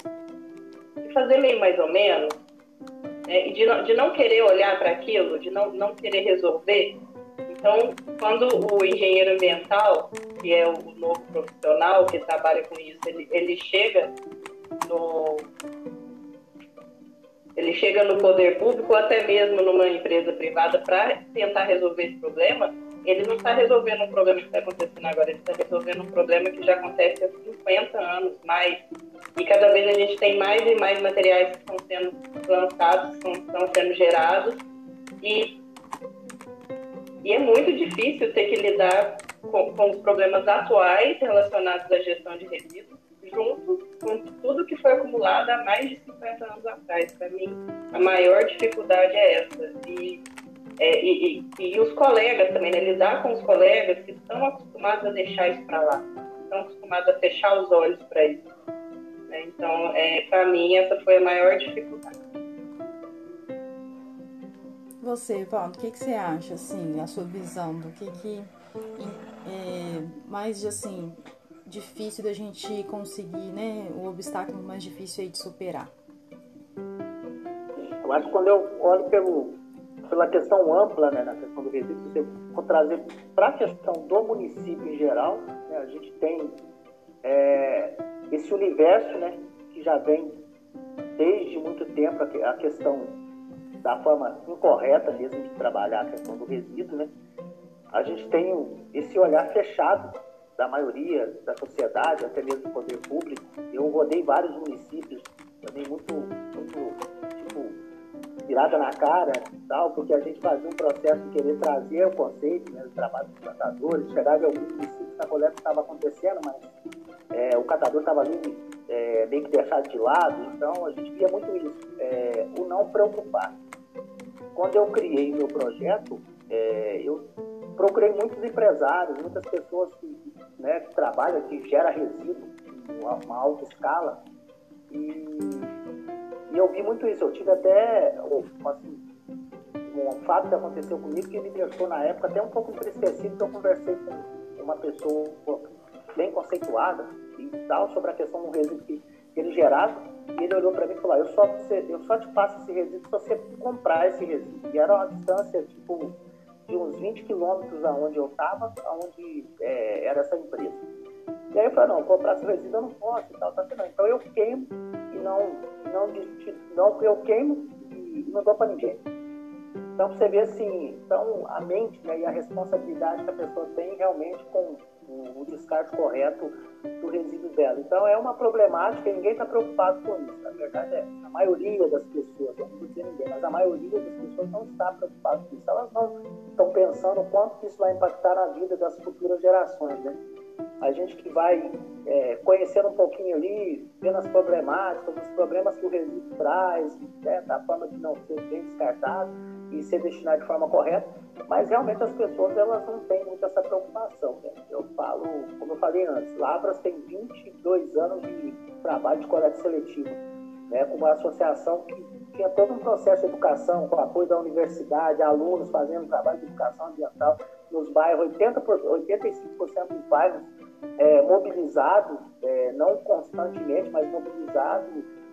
de, fazer meio mais ou menos, é, de não, de não querer olhar para aquilo, de não, não querer resolver. Então, quando o engenheiro ambiental, que é o novo profissional que trabalha com isso, ele, ele chega no, ele chega no poder público ou até mesmo numa empresa privada para tentar resolver esse problema, ele não está resolvendo um problema que está acontecendo agora, ele está resolvendo um problema que já acontece há 50 anos mais. E cada vez a gente tem mais e mais materiais que estão sendo lançados, que estão sendo gerados. E, e é muito difícil ter que lidar com, com os problemas atuais relacionados à gestão de resíduos, junto com tudo que foi acumulado há mais de 50 anos atrás. Para mim, a maior dificuldade é essa. E é, e, e, e, os colegas também, né? lidar com os colegas que estão acostumados a deixar isso para lá, estão acostumados a fechar os olhos para isso. Né? Então, é, para mim, essa foi a maior dificuldade. Você, Paulo, o que, que você acha, assim, a sua visão do que, que é mais, assim, difícil da gente conseguir, né, o obstáculo mais difícil aí de superar? Eu acho que quando eu olho pelo, pela questão ampla, né, na questão do resíduo, se você for trazer para a questão do município em geral, né, a gente tem é, esse universo né, que já vem desde muito tempo a questão da forma incorreta mesmo de trabalhar a questão do resíduo, né? A gente tem esse olhar fechado da maioria da sociedade, até mesmo do poder público. Eu rodei vários municípios também muito, muito virada na cara tal, porque a gente fazia um processo de querer trazer o conceito né, do trabalho dos catadores, chegava em alguns municípios a coleta estava acontecendo, mas é, o catador estava ali é, meio que deixado de lado. Então, a gente via muito isso, é, o não preocupar. Quando eu criei meu projeto, é, eu procurei muitos empresários, muitas pessoas que, né, que trabalham, que gera resíduo em uma alta escala. E, e, eu vi muito isso. Eu tive até assim, um fato que aconteceu comigo que me deixou na época até um pouco entristecido, que eu conversei com uma pessoa bem conceituada e tal sobre a questão do resíduo que ele gerava. E ele olhou para mim e falou: eu só, eu só te passo esse resíduo se você comprar esse resíduo. E era uma distância, tipo, de uns 20 quilômetros aonde eu estava, aonde é, era essa empresa. E aí eu falei, não, comprar esse resíduo eu não posso e tal, tá assim, Então eu queimo e não, não, não eu queimo e não dou para ninguém. Então você vê assim, então a mente né, e a responsabilidade que a pessoa tem realmente com o, o descarte correto do resíduo dela. Então é uma problemática e ninguém está preocupado com isso. Na verdade é a maioria das pessoas, não vou dizer ninguém, mas a maioria das pessoas não está preocupada com isso. Elas não estão pensando o quanto isso vai impactar na vida das futuras gerações, né? A gente que vai é, conhecendo um pouquinho ali, vendo as problemáticas, os problemas que o resíduo traz, né, da forma de não ser bem descartado e ser destinado de forma correta, mas realmente as pessoas elas não têm muito essa preocupação. Né? Eu falo, como eu falei antes, Lavras tem 22 anos de trabalho de coleta seletiva, né, com uma associação que tinha todo um processo de educação, com apoio da universidade, alunos fazendo trabalho de educação ambiental nos bairros, 80 por, 85% dos bairros é, mobilizados, é, não constantemente, mas mobilizados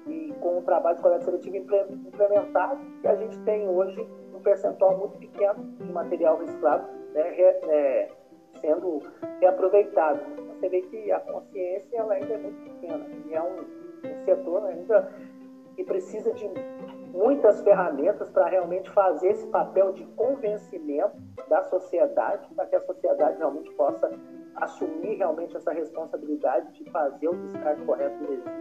e com um trabalho de coleta seletiva implementado, e a gente tem hoje um percentual muito pequeno de material reciclado né, é, sendo reaproveitado. Você vê que a consciência ela ainda é muito pequena, e é um, um setor ainda que precisa de muitas ferramentas para realmente fazer esse papel de convencimento da sociedade, para que a sociedade realmente possa assumir realmente essa responsabilidade de fazer o descarte correto do resíduo,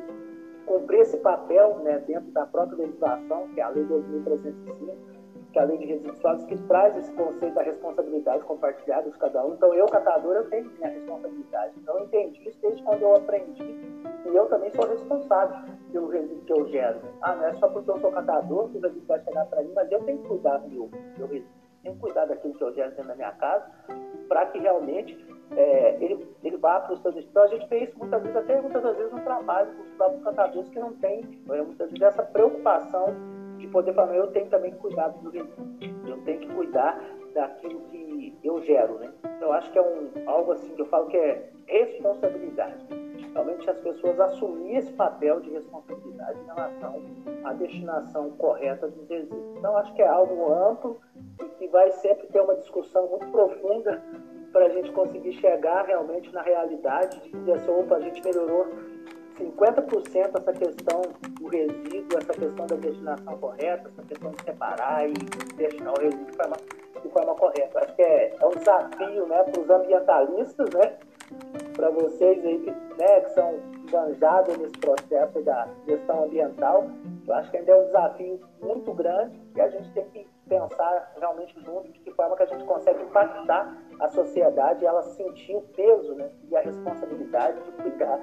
cumprir esse papel né, dentro da própria legislação, que é a Lei 2305, que é a Lei de Resíduos Sólidos, que traz esse conceito da responsabilidade compartilhada de cada um. Então, eu, catador, eu tenho minha responsabilidade. Então, eu entendi isso desde quando eu aprendi e eu também sou responsável pelo resíduo que eu gero. Ah, não é só porque eu sou catador que o resíduo vai chegar para mim, mas eu tenho que cuidar do meu, meu resíduo. Tenho que cuidar daquilo que eu gero dentro da minha casa para que realmente é, ele, ele vá para os seus Então, a gente vê isso muitas vezes, até muitas vezes no trabalho dos próprios catadores que não têm é, muitas vezes essa preocupação poder falar, eu tenho também que cuidar do resíduo, eu tenho que cuidar daquilo que eu gero, né? Então, eu acho que é um, algo assim que eu falo que é responsabilidade. Realmente as pessoas assumir esse papel de responsabilidade em relação à destinação correta dos resíduos. Então, acho que é algo amplo e que vai sempre ter uma discussão muito profunda para a gente conseguir chegar realmente na realidade de dizer assim, opa, a gente melhorou 50% essa questão do resíduo, essa questão da destinação correta, essa questão de separar e destinar o resíduo forma, de forma correta. Acho que é, é um desafio né, para os ambientalistas, né, para vocês aí que, né, que são enganjados nesse processo da gestão ambiental. Eu acho que ainda é um desafio muito grande e a gente tem que pensar realmente junto de que forma que a gente consegue impactar a sociedade e ela sentir o peso né, e a responsabilidade de cuidar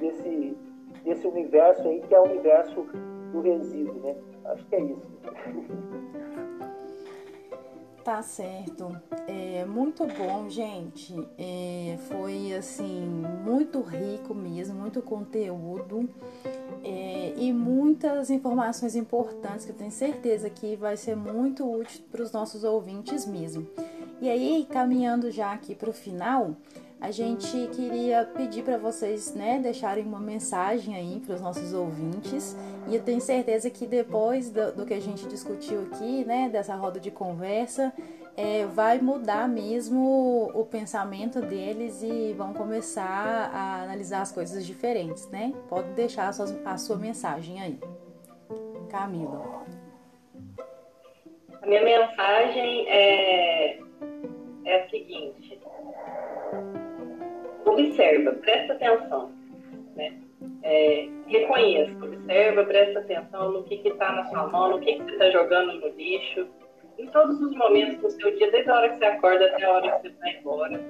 desse, desse universo aí que é o universo do resíduo, né? Acho que é isso. Tá certo. É muito bom, gente. É, foi assim muito rico mesmo, muito conteúdo é, e muitas informações importantes que eu tenho certeza que vai ser muito útil para os nossos ouvintes mesmo. E aí, caminhando já aqui para o final, a gente queria pedir para vocês, né, deixarem uma mensagem aí para os nossos ouvintes. E eu tenho certeza que depois do, do, que a gente discutiu aqui, né, dessa roda de conversa, é, vai mudar mesmo o pensamento deles e vão começar a analisar as coisas diferentes, né? Pode deixar a sua, a sua mensagem aí. Camila. A minha mensagem é, é a seguinte observa, presta atenção, né? É, reconheça, observa, presta atenção no que está na sua mão, no que, que você está jogando no lixo, em todos os momentos do seu dia, desde a hora que você acorda até a hora que você vai embora,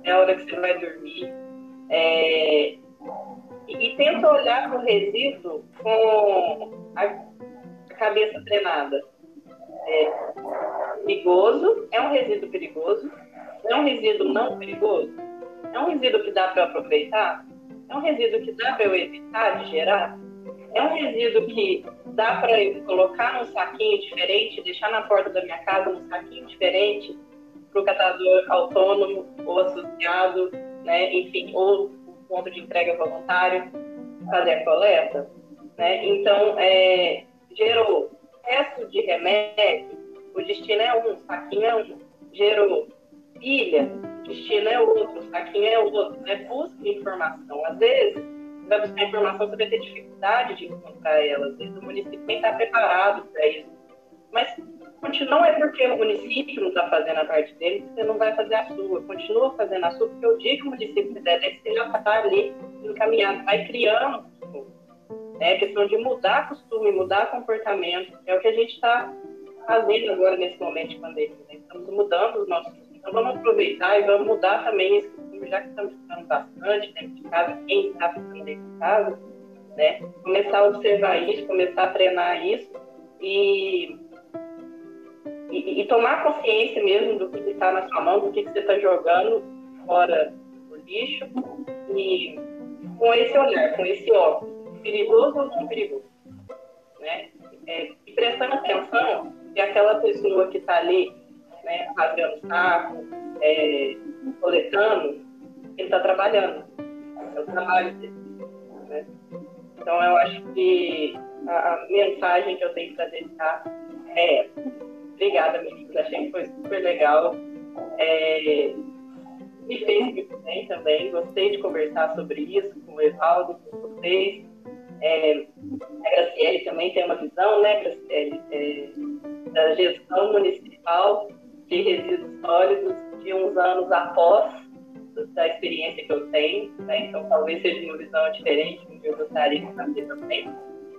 até a hora que você vai dormir. É, e, e tenta olhar para o resíduo com a cabeça treinada. É perigoso, é um resíduo perigoso, é um resíduo não perigoso, é um resíduo que dá para aproveitar, é um resíduo que dá para eu evitar de gerar, é um resíduo que dá para eu colocar num saquinho diferente, deixar na porta da minha casa num saquinho diferente para o catador autônomo ou associado, né, enfim, ou ponto de entrega voluntário fazer a coleta. Né? Então, é, gerou resto de remédio, o destino é um, o saquinho é um. Gerou pilha, o destino é outro, o é outro. Né? Busca informação. Às vezes, você vai buscar informação, você vai ter dificuldade de encontrar ela. Às vezes, o município nem está preparado para isso. Mas não é porque o município não está fazendo a parte dele que você não vai fazer a sua. Continua fazendo a sua, porque o dia que o município fizer, deve você já está ali encaminhado, vai criando. É questão de mudar costume, mudar comportamento. É o que a gente está fazendo agora nesse momento de pandemia. Né? Estamos mudando os nossos. Então vamos aproveitar e vamos mudar também esse costume, já que estamos ficando bastante dentro de casa, quem está ficando dentro de casa, né? Começar a observar isso, começar a treinar isso e e, e, tomar consciência mesmo do que está na sua mão, do que, que você está jogando fora do lixo e com esse olhar, com esse óculos, perigoso ou não perigoso, né? É, e prestando atenção que aquela pessoa que está ali, né, rasgando saco, é, coletando, ele está trabalhando, é o trabalho dele, né? Então eu acho que a, a mensagem que eu tenho para deixar é Obrigada, meninas. Achei que foi super legal. É, me fez muito bem também. Gostei de conversar sobre isso com o Evaldo, com vocês. É, a Graciele também tem uma visão, né, Graciele, é, da gestão municipal de resíduos sólidos de uns anos após da experiência que eu tenho. Né? Então, talvez seja uma visão diferente do que eu gostaria de fazer também.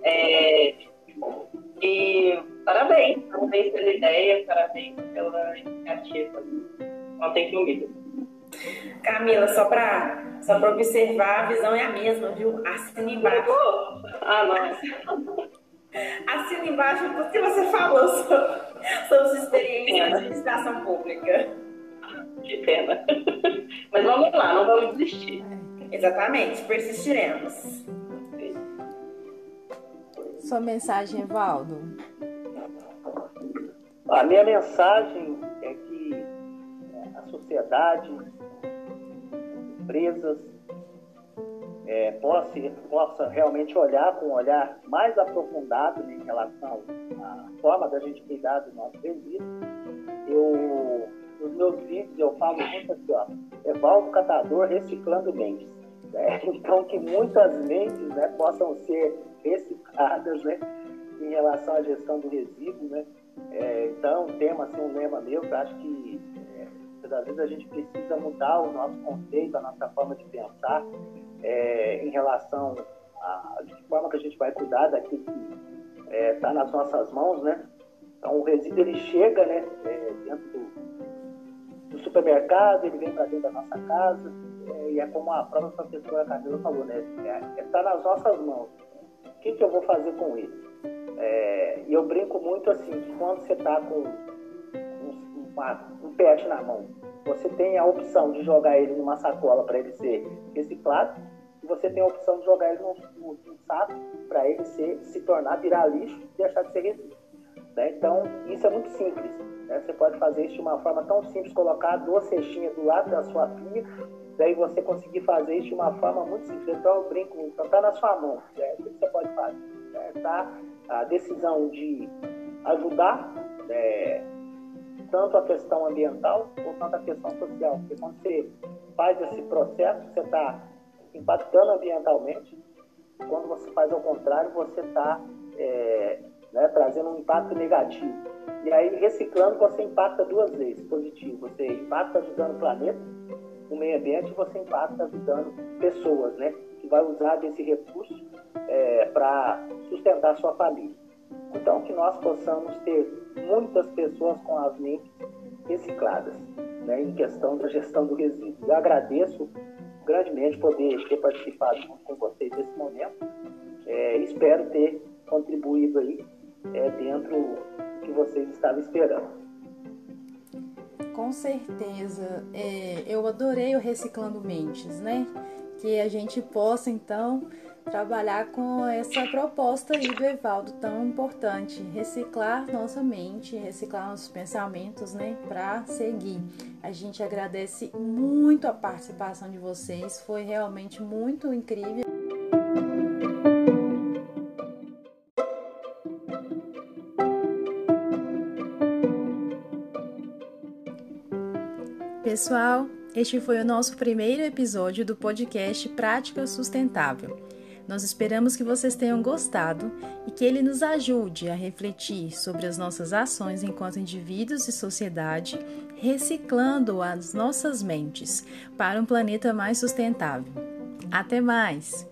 É, e parabéns, parabéns pela ideia, parabéns pela iniciativa. Contem comigo. Camila, só para só observar, a visão é a mesma, viu? Assina embaixo. Ah, não. Assina embaixo o que você falou sobre, sobre sua experiência em administração pública. Que pena. Mas vamos lá, não vamos desistir. Exatamente, persistiremos. Sua mensagem, Evaldo? A minha mensagem é que é, a sociedade, as empresas, é, possa, possa realmente olhar com um olhar mais aprofundado né, em relação à forma da gente cuidar do nosso resíduo. Eu, nos meus vídeos eu falo muito assim, ó, Evaldo Catador reciclando mentes. Né? Então que muitas mentes né, possam ser recicladas, né? Em relação à gestão do resíduo, né? É, então, um tema, assim, um lema meu, que acho que é, às vezes a gente precisa mudar o nosso conceito, a nossa forma de pensar é, em relação a de que forma que a gente vai cuidar daquilo que está é, tá nas nossas mãos, né? Então, o resíduo, ele chega, né, é, dentro do, do supermercado, ele vem para dentro da nossa casa, é, e é como a própria professora Camila falou, né? Está é, nas nossas mãos que, que eu vou fazer com ele? E eu brinco muito assim, que quando você está com um, um pet na mão, você tem a opção de jogar ele numa sacola para ele ser reciclado, e você tem a opção de jogar ele num saco para ele ser, se tornar, virar lixo e deixar de ser resíduo. Né? Então, isso é muito simples. Né? Você pode fazer isso de uma forma tão simples, colocar duas cestinhas do lado da sua pia daí você conseguir fazer isso de uma forma muito simples. Então eu brinco, então está na sua mão, né? o que você pode fazer? Né? Tá a decisão de ajudar é, tanto a questão ambiental quanto a questão social, porque quando você faz esse processo, você está impactando ambientalmente, quando você faz ao contrário, você está é, né, trazendo um impacto negativo. E aí, reciclando, você impacta duas vezes positivo. Você impacta ajudando o planeta o meio ambiente, você impacta ajudando pessoas, né? Que vai usar desse recurso é, para sustentar sua família. Então, que nós possamos ter muitas pessoas com as mentes recicladas, né? Em questão da gestão do resíduo. Eu agradeço grandemente poder ter participado com vocês nesse momento. É, espero ter contribuído aí é, dentro do que vocês estavam esperando. Com certeza. É, eu adorei o Reciclando Mentes, né? Que a gente possa, então, trabalhar com essa proposta aí do Evaldo tão importante, reciclar nossa mente, reciclar nossos pensamentos, né, para seguir. A gente agradece muito a participação de vocês, foi realmente muito incrível. Pessoal, este foi o nosso primeiro episódio do podcast Prática Sustentável. Nós esperamos que vocês tenham gostado e que ele nos ajude a refletir sobre as nossas ações enquanto indivíduos e sociedade, reciclando as nossas mentes para um planeta mais sustentável. Até mais!